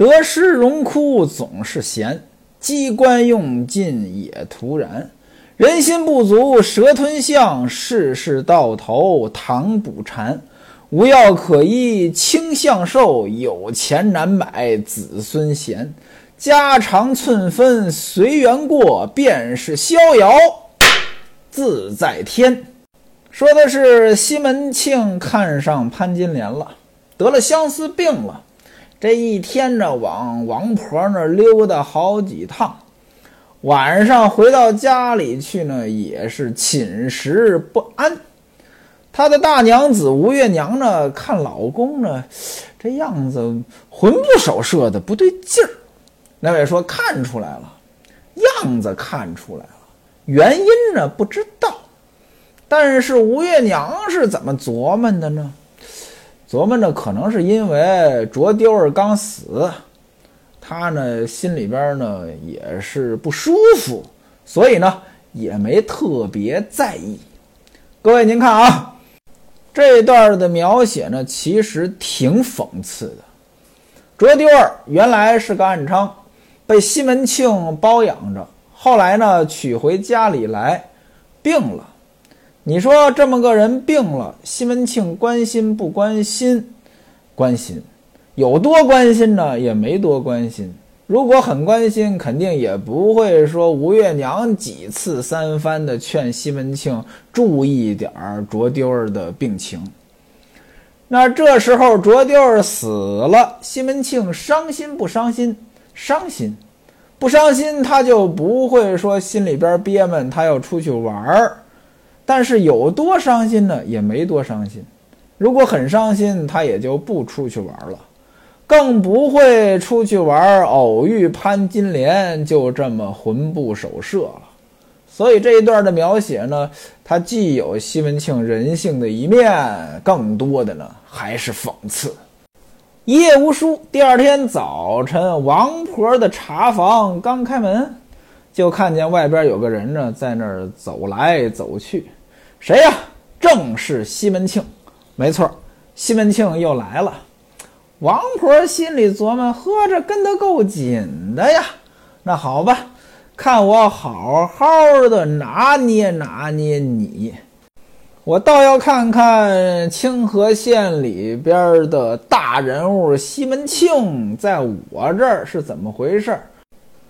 得失荣枯总是闲，机关用尽也徒然。人心不足蛇吞象，世事到头唐补禅。无药可医轻相寿，有钱难买子孙贤。家常寸分随缘过，便是逍遥自在天。说的是西门庆看上潘金莲了，得了相思病了。这一天呢，往王婆那儿溜达好几趟，晚上回到家里去呢，也是寝食不安。他的大娘子吴月娘呢，看老公呢，这样子魂不守舍的，不对劲儿。那位说看出来了，样子看出来了，原因呢不知道。但是吴月娘是怎么琢磨的呢？琢磨着，可能是因为卓丢儿刚死，他呢心里边呢也是不舒服，所以呢也没特别在意。各位，您看啊，这段的描写呢其实挺讽刺的。卓丢儿原来是个暗娼，被西门庆包养着，后来呢娶回家里来，病了。你说这么个人病了，西门庆关心不关心？关心，有多关心呢？也没多关心。如果很关心，肯定也不会说吴月娘几次三番的劝西门庆注意点儿卓丢儿的病情。那这时候卓丢儿死了，西门庆伤心不伤心？伤心，不伤心他就不会说心里边憋闷，他要出去玩儿。但是有多伤心呢？也没多伤心。如果很伤心，他也就不出去玩了，更不会出去玩。偶遇潘金莲，就这么魂不守舍了。所以这一段的描写呢，它既有西门庆人性的一面，更多的呢还是讽刺。夜无书。第二天早晨，王婆的茶房刚开门，就看见外边有个人呢在那儿走来走去。谁呀？正是西门庆，没错，西门庆又来了。王婆心里琢磨：呵，这跟得够紧的呀。那好吧，看我好好的拿捏拿捏你。我倒要看看清河县里边的大人物西门庆，在我这儿是怎么回事。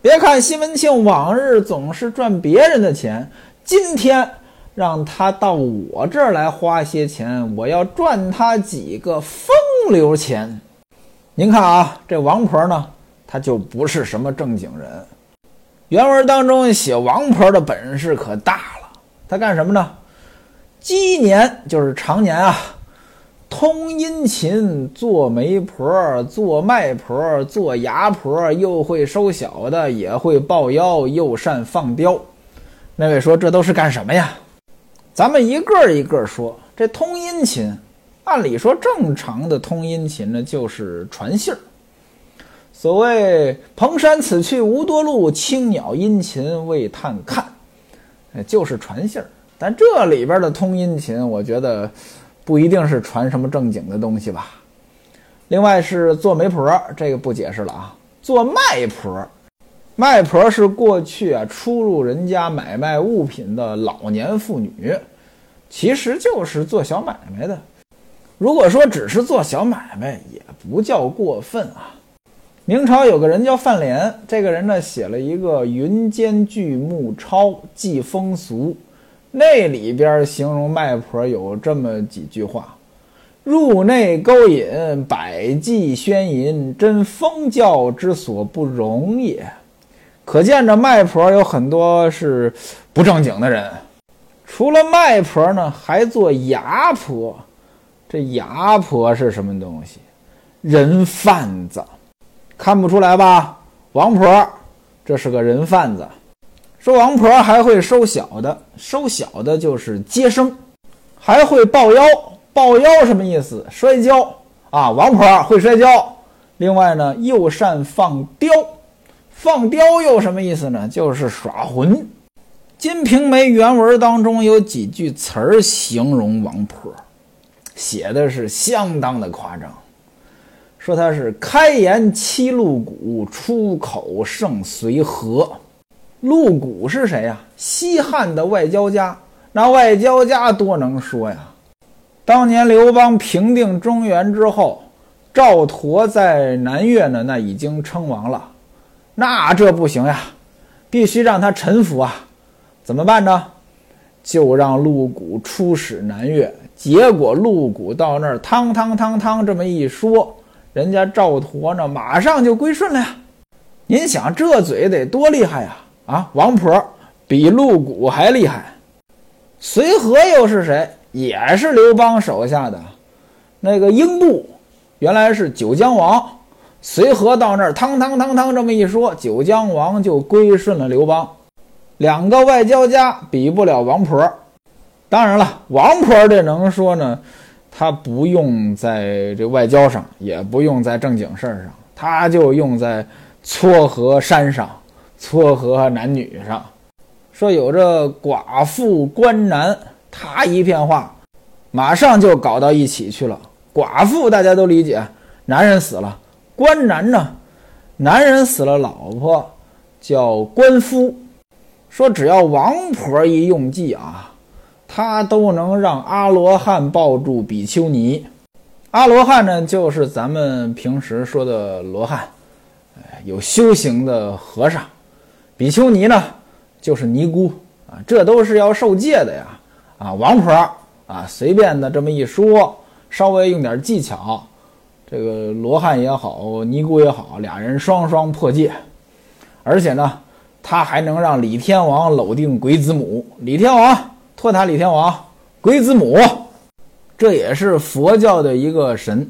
别看西门庆往日总是赚别人的钱，今天。让他到我这儿来花些钱，我要赚他几个风流钱。您看啊，这王婆呢，她就不是什么正经人。原文当中写王婆的本事可大了，她干什么呢？积年就是常年啊，通阴勤，做媒婆，做卖婆，做牙婆，又会收小的，也会抱腰，又善放刁。那位说这都是干什么呀？咱们一个一个说，这通音勤，按理说正常的通音勤呢，就是传信儿。所谓“蓬山此去无多路，青鸟殷勤为探看”，就是传信儿。但这里边的通音勤，我觉得不一定是传什么正经的东西吧。另外是做媒婆，这个不解释了啊。做卖婆。卖婆是过去啊出入人家买卖物品的老年妇女，其实就是做小买卖的。如果说只是做小买卖，也不叫过分啊。明朝有个人叫范濂，这个人呢写了一个《云间剧目钞记风俗》，那里边形容卖婆有这么几句话：入内勾引，百计宣淫，真风教之所不容也。可见这卖婆有很多是不正经的人，除了卖婆呢，还做牙婆。这牙婆是什么东西？人贩子，看不出来吧？王婆，这是个人贩子。说王婆还会收小的，收小的就是接生，还会抱腰。抱腰什么意思？摔跤啊！王婆会摔跤。另外呢，又善放刁。放刁又什么意思呢？就是耍混。《金瓶梅》原文当中有几句词儿形容王婆，写的是相当的夸张。说他是开颜七鹿谷，出口胜随和。鹿谷是谁呀？西汉的外交家。那外交家多能说呀！当年刘邦平定中原之后，赵佗在南越呢，那已经称王了。那这不行呀，必须让他臣服啊！怎么办呢？就让陆贾出使南越。结果陆贾到那儿，汤汤汤汤这么一说，人家赵佗呢，马上就归顺了呀。您想这嘴得多厉害呀！啊，王婆比陆贾还厉害。随和又是谁？也是刘邦手下的那个英布，原来是九江王。随和到那儿，汤汤汤汤这么一说，九江王就归顺了刘邦。两个外交家比不了王婆。当然了，王婆这能说呢，他不用在这外交上，也不用在正经事儿上，他就用在撮合山上、撮合男女上。说有这寡妇关男，他一片话，马上就搞到一起去了。寡妇大家都理解，男人死了；关男呢，男人死了，老婆叫关夫。说只要王婆一用计啊，他都能让阿罗汉抱住比丘尼。阿罗汉呢，就是咱们平时说的罗汉，有修行的和尚。比丘尼呢，就是尼姑啊，这都是要受戒的呀。啊，王婆啊，随便的这么一说，稍微用点技巧，这个罗汉也好，尼姑也好，俩人双双破戒，而且呢。他还能让李天王搂定鬼子母，李天王托塔李天王，鬼子母，这也是佛教的一个神，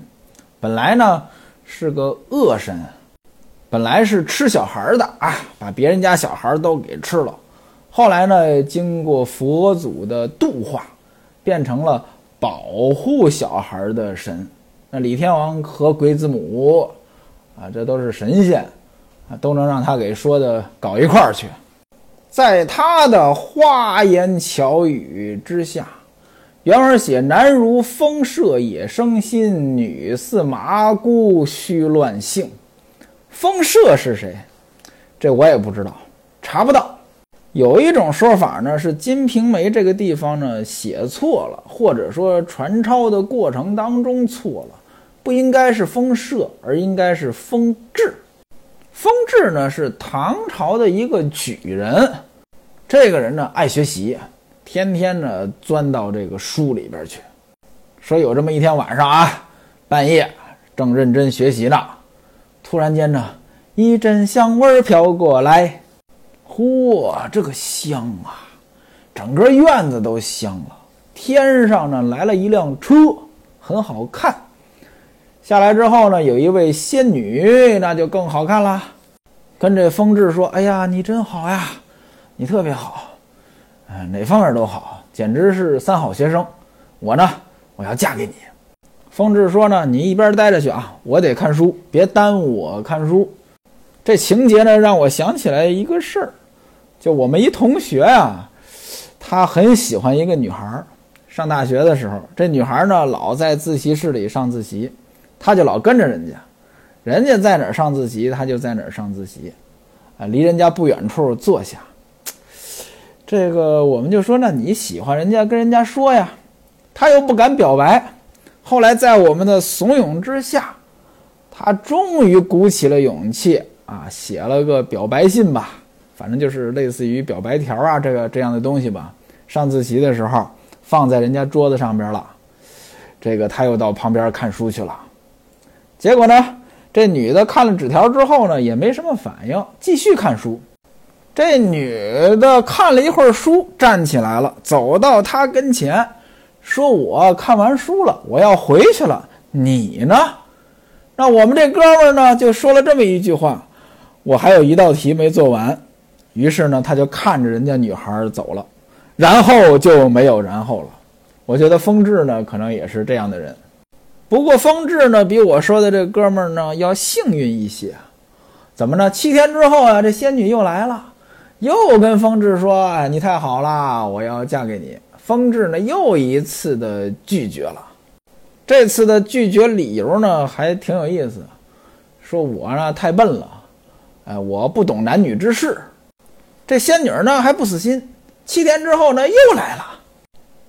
本来呢是个恶神，本来是吃小孩的啊，把别人家小孩都给吃了，后来呢经过佛祖的度化，变成了保护小孩的神。那李天王和鬼子母啊，这都是神仙。都能让他给说的搞一块儿去，在他的花言巧语之下，原文写男如风射野生心，女似麻姑虚乱性。风射是谁？这我也不知道，查不到。有一种说法呢，是《金瓶梅》这个地方呢写错了，或者说传抄的过程当中错了，不应该是风射，而应该是风至。风志呢是唐朝的一个举人，这个人呢爱学习，天天呢钻到这个书里边去。说有这么一天晚上啊，半夜正认真学习呢，突然间呢一阵香味飘过来，嚯，这个香啊，整个院子都香了。天上呢来了一辆车，很好看。下来之后呢，有一位仙女，那就更好看了，跟这风致说：“哎呀，你真好呀，你特别好，哎，哪方面都好，简直是三好学生。我呢，我要嫁给你。”风致说：“呢，你一边待着去啊，我得看书，别耽误我看书。”这情节呢，让我想起来一个事儿，就我们一同学呀，他很喜欢一个女孩儿，上大学的时候，这女孩呢，老在自习室里上自习。他就老跟着人家，人家在哪儿上自习，他就在哪儿上自习，啊，离人家不远处坐下。这个我们就说，那你喜欢人家，跟人家说呀，他又不敢表白。后来在我们的怂恿之下，他终于鼓起了勇气啊，写了个表白信吧，反正就是类似于表白条啊，这个这样的东西吧。上自习的时候放在人家桌子上边了，这个他又到旁边看书去了。结果呢，这女的看了纸条之后呢，也没什么反应，继续看书。这女的看了一会儿书，站起来了，走到他跟前，说：“我看完书了，我要回去了。你呢？”那我们这哥们呢，就说了这么一句话：“我还有一道题没做完。”于是呢，他就看着人家女孩走了，然后就没有然后了。我觉得风致呢，可能也是这样的人。不过风致呢，比我说的这哥们儿呢要幸运一些，怎么呢？七天之后啊，这仙女又来了，又跟风致说：“哎，你太好了，我要嫁给你。”风致呢又一次的拒绝了。这次的拒绝理由呢，还挺有意思，说我呢太笨了，哎，我不懂男女之事。这仙女呢还不死心，七天之后呢又来了。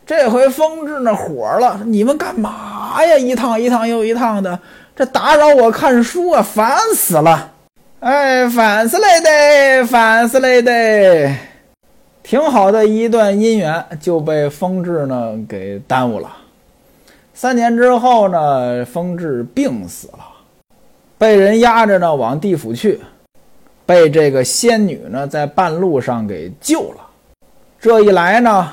这回风智呢火了，你们干嘛呀？一趟一趟又一趟的，这打扰我看书啊，烦死了！哎，烦死了的，烦死了的，挺好的一段姻缘就被风智呢给耽误了。三年之后呢，风智病死了，被人押着呢往地府去。被这个仙女呢，在半路上给救了。这一来呢，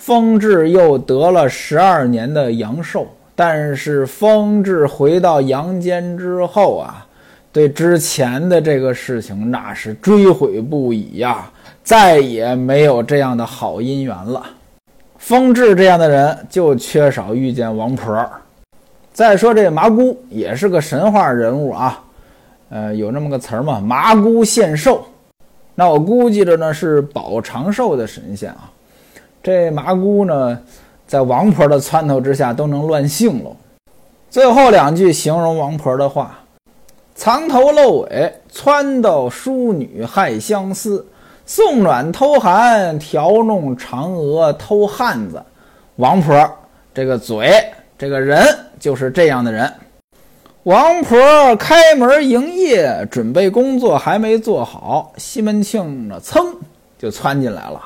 风智又得了十二年的阳寿。但是风智回到阳间之后啊，对之前的这个事情那是追悔不已呀，再也没有这样的好姻缘了。风智这样的人就缺少遇见王婆。再说这麻姑也是个神话人物啊。呃，有那么个词儿嘛，麻姑献寿，那我估计着呢是保长寿的神仙啊。这麻姑呢，在王婆的撺掇之下都能乱性喽。最后两句形容王婆的话：藏头露尾，撺掇淑女害相思，送暖偷寒，调弄嫦娥偷汉子。王婆这个嘴，这个人就是这样的人。王婆开门营业，准备工作还没做好，西门庆呢，噌就窜进来了，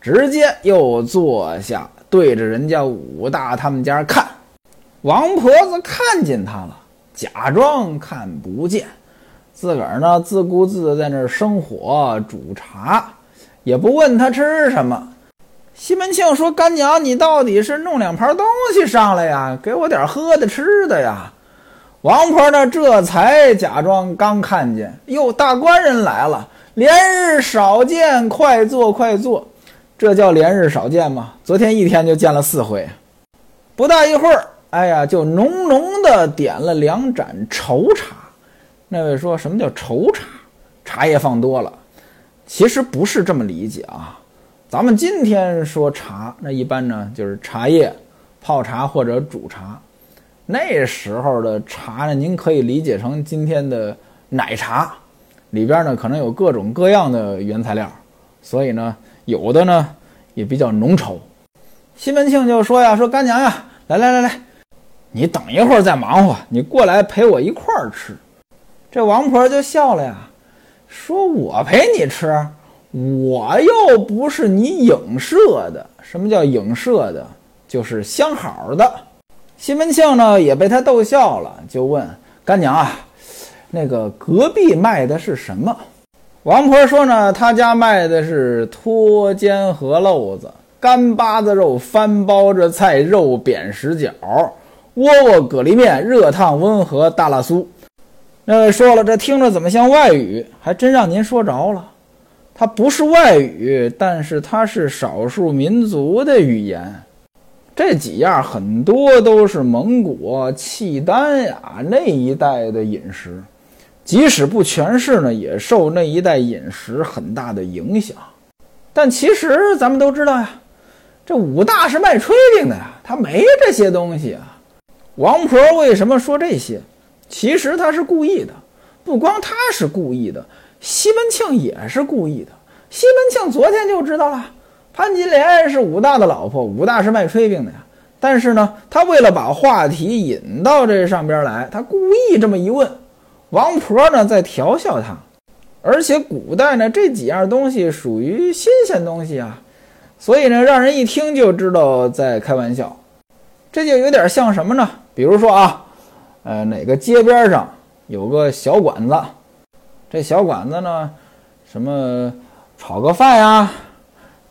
直接又坐下，对着人家武大他们家看。王婆子看见他了，假装看不见，自个儿呢自顾自在那儿生火煮茶，也不问他吃什么。西门庆说：“干娘，你到底是弄两盘东西上来呀，给我点喝的吃的呀。”王婆呢，这才假装刚看见，哟，大官人来了，连日少见，快坐快坐。这叫连日少见吗？昨天一天就见了四回，不大一会儿，哎呀，就浓浓的点了两盏稠茶。那位说什么叫稠茶？茶叶放多了。其实不是这么理解啊。咱们今天说茶，那一般呢就是茶叶泡茶或者煮茶。那时候的茶呢，您可以理解成今天的奶茶，里边呢可能有各种各样的原材料，所以呢有的呢也比较浓稠。西门庆就说呀：“说干娘呀，来来来来，你等一会儿再忙活，你过来陪我一块儿吃。”这王婆就笑了呀，说：“我陪你吃，我又不是你影射的。什么叫影射的？就是相好的。”西门庆呢也被他逗笑了，就问干娘啊：“那个隔壁卖的是什么？”王婆说呢：“他家卖的是脱肩河漏子、干巴子肉、翻包着菜、肉扁食角、窝窝蛤蜊面、热烫温和大辣酥。”那位说了，这听着怎么像外语？还真让您说着了，它不是外语，但是它是少数民族的语言。这几样很多都是蒙古、契丹呀那一带的饮食，即使不全是呢，也受那一带饮食很大的影响。但其实咱们都知道呀，这武大是卖炊饼的呀，他没这些东西啊。王婆为什么说这些？其实他是故意的，不光他是故意的，西门庆也是故意的。西门庆昨天就知道了。潘金莲是武大的老婆，武大是卖炊饼的呀。但是呢，他为了把话题引到这上边来，他故意这么一问。王婆呢在调笑他，而且古代呢这几样东西属于新鲜东西啊，所以呢让人一听就知道在开玩笑。这就有点像什么呢？比如说啊，呃，哪个街边上有个小馆子，这小馆子呢，什么炒个饭呀？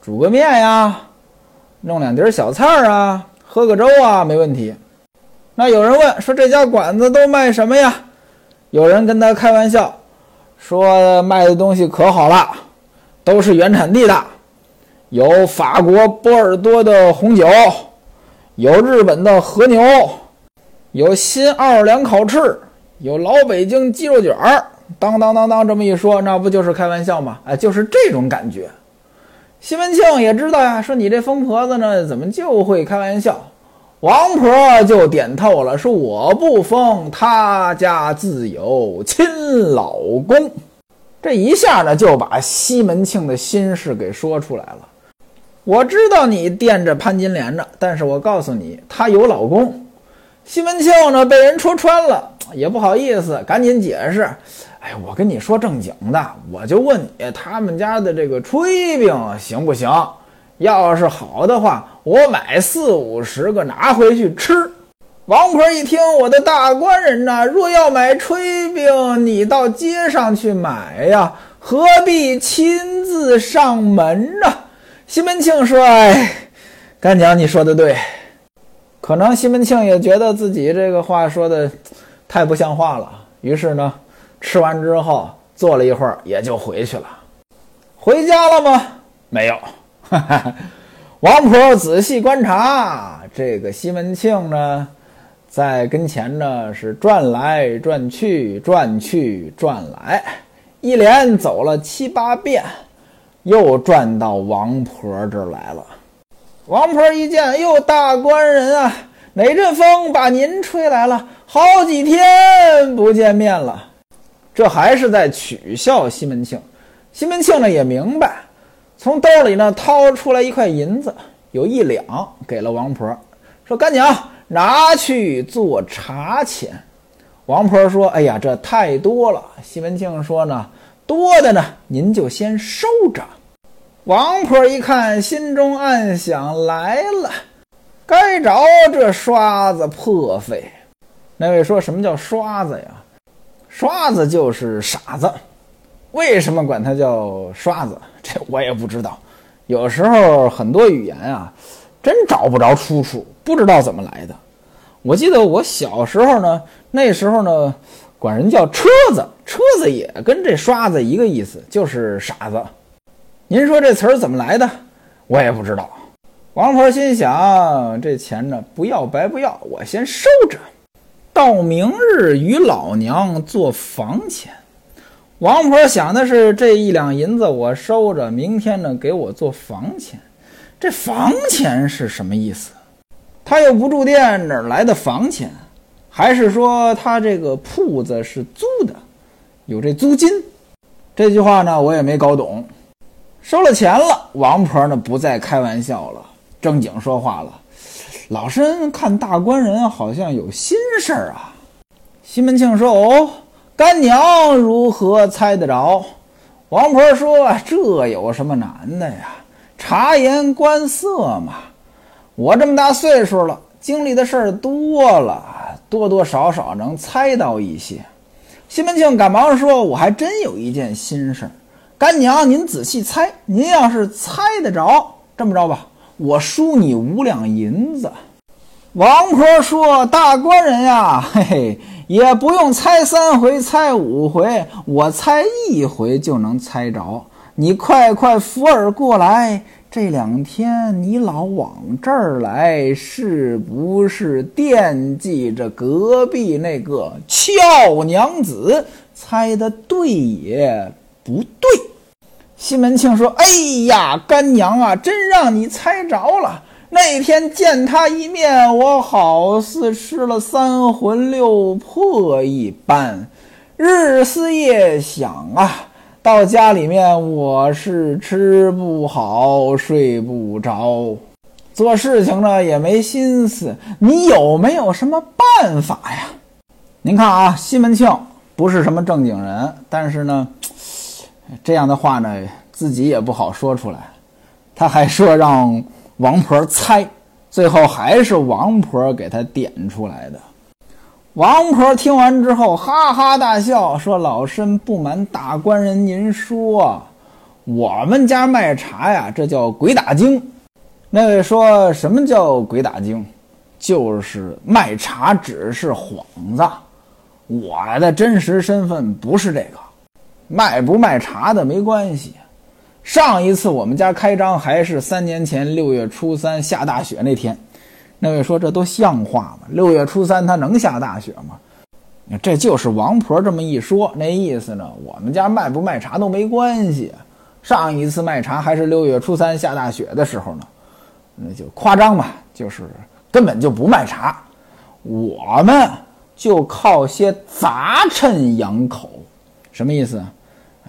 煮个面呀，弄两碟小菜啊，喝个粥啊，没问题。那有人问说这家馆子都卖什么呀？有人跟他开玩笑说卖的东西可好了，都是原产地的，有法国波尔多的红酒，有日本的和牛，有新奥尔良烤翅，有老北京鸡肉卷儿。当当当当，这么一说，那不就是开玩笑吗？哎，就是这种感觉。西门庆也知道呀，说你这疯婆子呢，怎么就会开玩笑？王婆就点透了，说我不疯，他家自有亲老公。这一下呢，就把西门庆的心事给说出来了。我知道你惦着潘金莲呢，但是我告诉你，她有老公。西门庆呢，被人戳穿了，也不好意思，赶紧解释。哎，我跟你说正经的，我就问你，他们家的这个炊饼行不行？要是好的话，我买四五十个拿回去吃。王婆一听，我的大官人呐，若要买炊饼，你到街上去买呀，何必亲自上门呢？西门庆说：“哎，干娘，你说的对。可能西门庆也觉得自己这个话说的太不像话了，于是呢，吃完之后坐了一会儿，也就回去了。回家了吗？没有。”哈哈，王婆仔细观察这个西门庆呢，在跟前呢是转来转去，转去转来，一连走了七八遍，又转到王婆这儿来了。王婆一见，哟，大官人啊，哪阵风把您吹来了？好几天不见面了，这还是在取笑西门庆。西门庆呢也明白。从兜里呢掏出来一块银子，有一两，给了王婆，说：“干娘拿去做茶钱。”王婆说：“哎呀，这太多了。”西门庆说：“呢，多的呢，您就先收着。”王婆一看，心中暗想：“来了，该着这刷子破费。”那位说什么叫刷子呀？刷子就是傻子。为什么管他叫刷子？这我也不知道。有时候很多语言啊，真找不着出处，不知道怎么来的。我记得我小时候呢，那时候呢，管人叫车子，车子也跟这刷子一个意思，就是傻子。您说这词儿怎么来的？我也不知道。王婆心想，这钱呢，不要白不要，我先收着，到明日与老娘做房钱。王婆想的是这一两银子我收着，明天呢给我做房钱。这房钱是什么意思？他又不住店，哪来的房钱？还是说他这个铺子是租的，有这租金？这句话呢我也没搞懂。收了钱了，王婆呢不再开玩笑了，正经说话了。老身看大官人好像有心事儿啊。西门庆说：“哦。”干娘如何猜得着？王婆说：“这有什么难的呀？察言观色嘛。我这么大岁数了，经历的事儿多了，多多少少能猜到一些。”西门庆赶忙说：“我还真有一件心事儿，干娘您仔细猜。您要是猜得着，这么着吧，我输你五两银子。”王婆说：“大官人呀，嘿嘿。”也不用猜三回，猜五回，我猜一回就能猜着。你快快扶儿过来，这两天你老往这儿来，是不是惦记着隔壁那个俏娘子？猜的对也不对？西门庆说：“哎呀，干娘啊，真让你猜着了。”那天见他一面，我好似吃了三魂六魄一般，日思夜想啊。到家里面，我是吃不好，睡不着，做事情呢也没心思。你有没有什么办法呀？您看啊，西门庆不是什么正经人，但是呢，这样的话呢，自己也不好说出来。他还说让。王婆猜，最后还是王婆给他点出来的。王婆听完之后哈哈大笑，说：“老身不瞒大官人您说，我们家卖茶呀，这叫鬼打精。”那位说什么叫鬼打精？就是卖茶只是幌子，我的真实身份不是这个，卖不卖茶的没关系。上一次我们家开张还是三年前六月初三下大雪那天，那位说这都像话吗？六月初三他能下大雪吗？这就是王婆这么一说，那意思呢？我们家卖不卖茶都没关系。上一次卖茶还是六月初三下大雪的时候呢，那就夸张嘛，就是根本就不卖茶，我们就靠些杂陈养口。什么意思？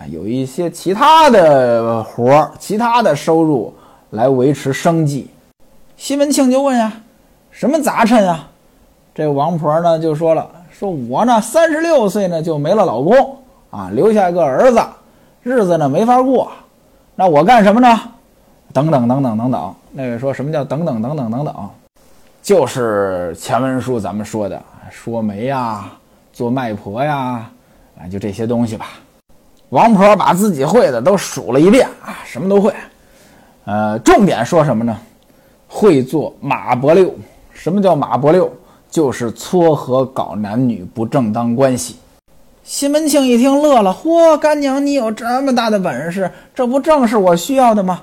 有一些其他的活儿、其他的收入来维持生计。西门庆就问呀：“什么杂陈啊？”这王婆呢就说了：“说我呢三十六岁呢就没了老公啊，留下一个儿子，日子呢没法过。那我干什么呢？等等等等等等。那位说什么叫等等等等等等？就是前文书咱们说的说媒呀，做卖婆呀，啊，就这些东西吧。”王婆把自己会的都数了一遍啊，什么都会。呃，重点说什么呢？会做马伯六。什么叫马伯六？就是撮合搞男女不正当关系。西门庆一听乐了，嚯，干娘你有这么大的本事，这不正是我需要的吗？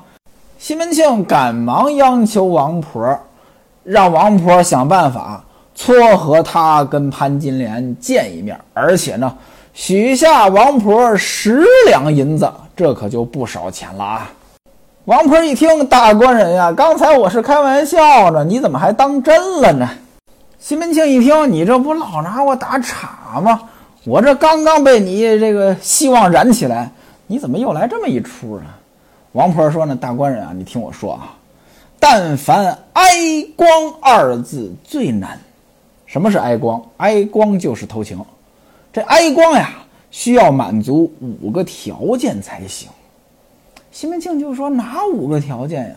西门庆赶忙央求王婆，让王婆想办法撮合他跟潘金莲见一面，而且呢。许下王婆十两银子，这可就不少钱了啊！王婆一听，大官人呀，刚才我是开玩笑呢，你怎么还当真了呢？西门庆一听，你这不老拿我打岔吗？我这刚刚被你这个希望燃起来，你怎么又来这么一出啊？王婆说呢，大官人啊，你听我说啊，但凡挨光二字最难。什么是挨光？挨光就是偷情。这挨光呀，需要满足五个条件才行。西门庆就说：“哪五个条件呀？”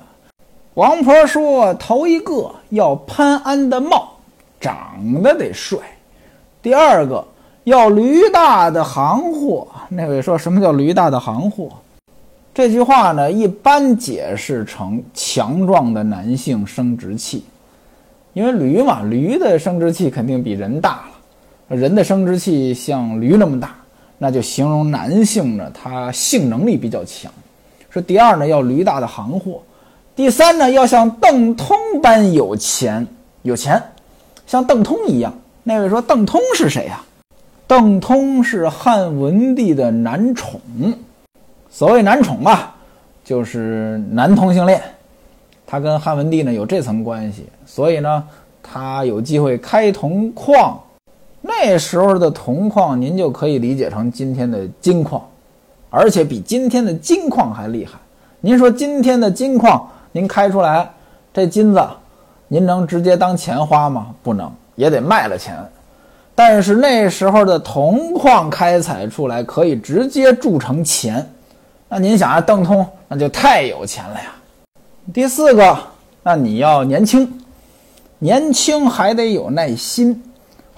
王婆说：“头一个要潘安的貌，长得得帅；第二个要驴大的行货。”那位说什么叫驴大的行货？这句话呢，一般解释成强壮的男性生殖器，因为驴嘛，驴的生殖器肯定比人大了。人的生殖器像驴那么大，那就形容男性呢，他性能力比较强。说第二呢，要驴大的行货；第三呢，要像邓通般有钱，有钱，像邓通一样。那位说邓通是谁呀？邓通是汉文帝的男宠。所谓男宠啊，就是男同性恋。他跟汉文帝呢有这层关系，所以呢，他有机会开铜矿。那时候的铜矿，您就可以理解成今天的金矿，而且比今天的金矿还厉害。您说今天的金矿，您开出来这金子，您能直接当钱花吗？不能，也得卖了钱。但是那时候的铜矿开采出来可以直接铸成钱，那您想啊，邓通那就太有钱了呀。第四个，那你要年轻，年轻还得有耐心。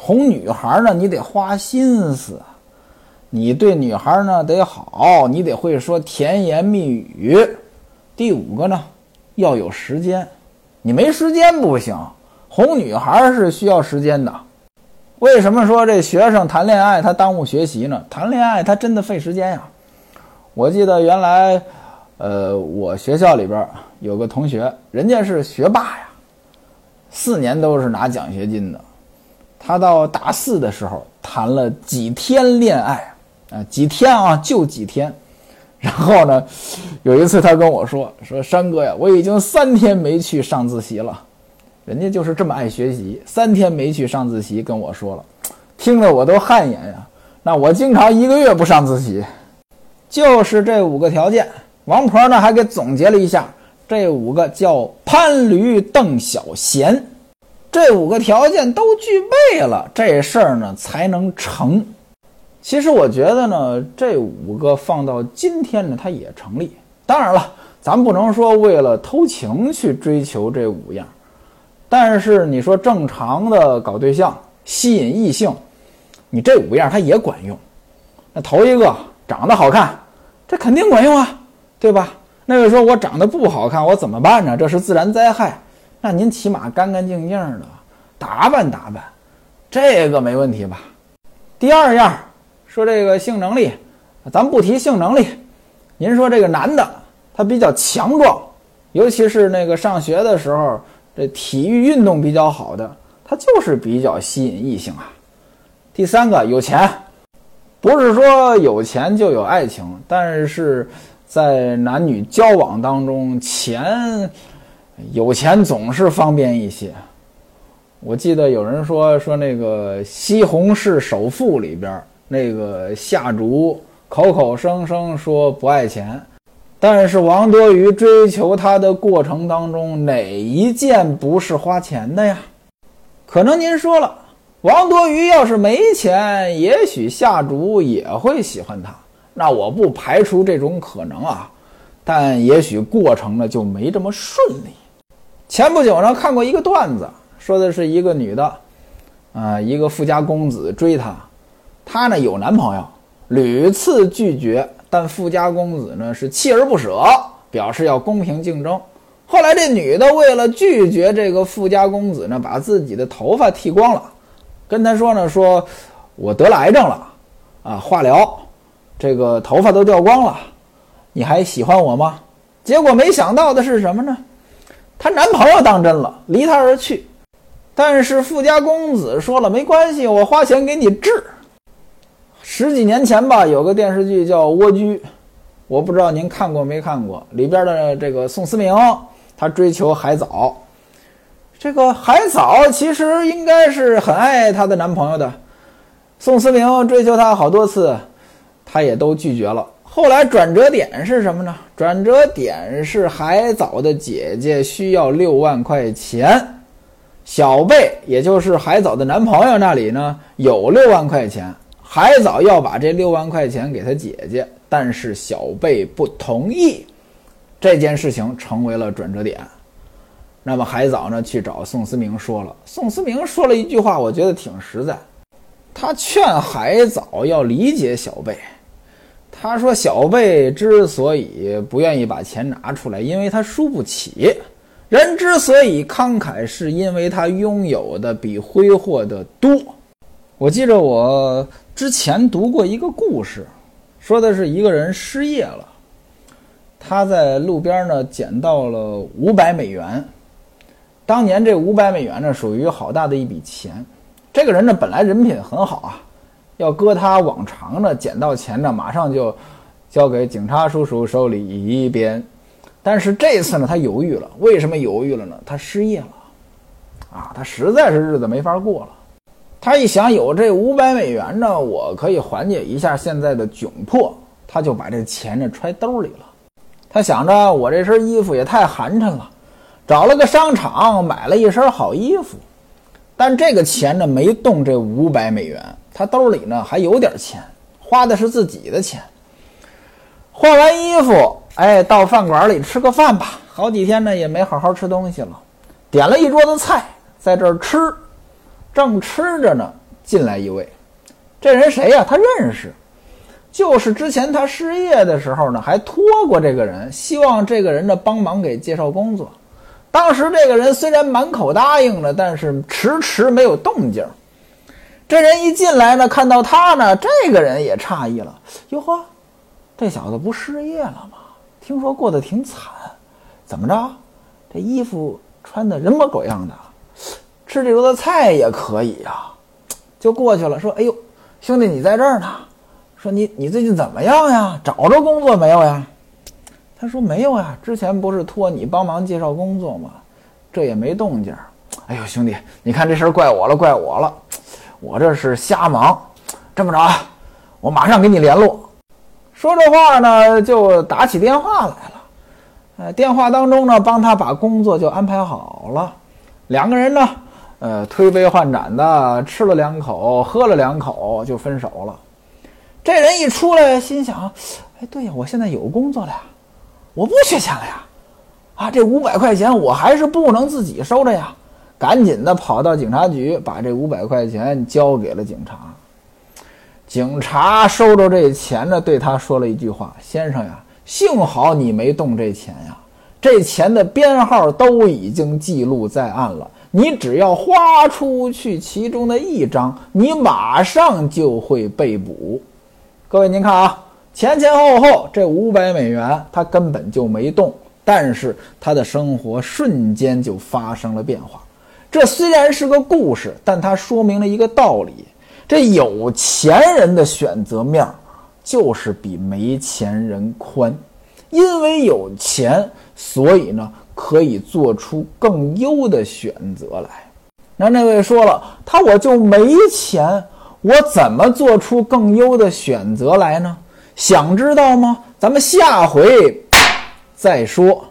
哄女孩呢，你得花心思，你对女孩呢得好，你得会说甜言蜜语。第五个呢，要有时间，你没时间不行。哄女孩是需要时间的。为什么说这学生谈恋爱他耽误学习呢？谈恋爱他真的费时间呀。我记得原来，呃，我学校里边有个同学，人家是学霸呀，四年都是拿奖学金的。他到大四的时候谈了几天恋爱，啊，几天啊，就几天。然后呢，有一次他跟我说：“ 说山哥呀，我已经三天没去上自习了。”人家就是这么爱学习，三天没去上自习，跟我说了，听得我都汗颜呀。那我经常一个月不上自习，就是这五个条件。王婆呢还给总结了一下，这五个叫潘驴邓小闲。这五个条件都具备了，这事儿呢才能成。其实我觉得呢，这五个放到今天呢，它也成立。当然了，咱不能说为了偷情去追求这五样，但是你说正常的搞对象吸引异性，你这五样它也管用。那头一个长得好看，这肯定管用啊，对吧？那位说我长得不好看，我怎么办呢？这是自然灾害。那您起码干干净净的打扮打扮，这个没问题吧？第二样说这个性能力，咱不提性能力，您说这个男的他比较强壮，尤其是那个上学的时候，这体育运动比较好的，他就是比较吸引异性啊。第三个有钱，不是说有钱就有爱情，但是在男女交往当中，钱。有钱总是方便一些，我记得有人说说那个《西红柿首富》里边那个夏竹口口声声说不爱钱，但是王多鱼追求他的过程当中哪一件不是花钱的呀？可能您说了，王多鱼要是没钱，也许夏竹也会喜欢他。那我不排除这种可能啊，但也许过程呢就没这么顺利。前不久呢看过一个段子。说的是一个女的，啊，一个富家公子追她，她呢有男朋友，屡次拒绝，但富家公子呢是锲而不舍，表示要公平竞争。后来这女的为了拒绝这个富家公子呢，把自己的头发剃光了，跟他说呢，说我得了癌症了，啊，化疗，这个头发都掉光了，你还喜欢我吗？结果没想到的是什么呢？她男朋友当真了，离她而去。但是富家公子说了没关系，我花钱给你治。十几年前吧，有个电视剧叫《蜗居》，我不知道您看过没看过。里边的这个宋思明，他追求海藻。这个海藻其实应该是很爱她的男朋友的。宋思明追求她好多次，她也都拒绝了。后来转折点是什么呢？转折点是海藻的姐姐需要六万块钱。小贝，也就是海藻的男朋友那里呢，有六万块钱，海藻要把这六万块钱给他姐姐，但是小贝不同意，这件事情成为了转折点。那么海藻呢，去找宋思明说了，宋思明说了一句话，我觉得挺实在，他劝海藻要理解小贝。他说，小贝之所以不愿意把钱拿出来，因为他输不起。人之所以慷慨，是因为他拥有的比挥霍的多。我记着我之前读过一个故事，说的是一个人失业了，他在路边呢捡到了五百美元。当年这五百美元呢属于好大的一笔钱。这个人呢本来人品很好啊，要搁他往常呢捡到钱呢马上就交给警察叔叔手里一边。但是这次呢，他犹豫了。为什么犹豫了呢？他失业了，啊，他实在是日子没法过了。他一想，有这五百美元呢，我可以缓解一下现在的窘迫。他就把这钱呢揣兜里了。他想着，我这身衣服也太寒碜了，找了个商场买了一身好衣服。但这个钱呢，没动这五百美元。他兜里呢还有点钱，花的是自己的钱。换完衣服。哎，到饭馆里吃个饭吧。好几天呢，也没好好吃东西了。点了一桌子菜，在这儿吃，正吃着呢，进来一位。这人谁呀？他认识，就是之前他失业的时候呢，还托过这个人，希望这个人呢帮忙给介绍工作。当时这个人虽然满口答应了，但是迟迟没有动静。这人一进来呢，看到他呢，这个人也诧异了。哟呵，这小子不失业了吗？听说过得挺惨，怎么着？这衣服穿的人模狗样的，吃这桌子菜也可以呀，就过去了。说：“哎呦，兄弟，你在这儿呢？说你你最近怎么样呀？找着工作没有呀？”他说：“没有呀，之前不是托你帮忙介绍工作吗？这也没动静。哎呦，兄弟，你看这事儿怪我了，怪我了，我这是瞎忙。这么着啊，我马上给你联络。”说这话呢，就打起电话来了。呃，电话当中呢，帮他把工作就安排好了。两个人呢，呃，推杯换盏的吃了两口，喝了两口，就分手了。这人一出来，心想：哎，对呀，我现在有工作了呀，我不缺钱了呀。啊，这五百块钱我还是不能自己收着呀。赶紧的跑到警察局，把这五百块钱交给了警察。警察收着这钱呢，对他说了一句话：“先生呀，幸好你没动这钱呀，这钱的编号都已经记录在案了。你只要花出去其中的一张，你马上就会被捕。”各位，您看啊，前前后后这五百美元他根本就没动，但是他的生活瞬间就发生了变化。这虽然是个故事，但它说明了一个道理：这有钱人的选择面就是比没钱人宽，因为有钱，所以呢可以做出更优的选择来。那那位说了，他我就没钱，我怎么做出更优的选择来呢？想知道吗？咱们下回再说。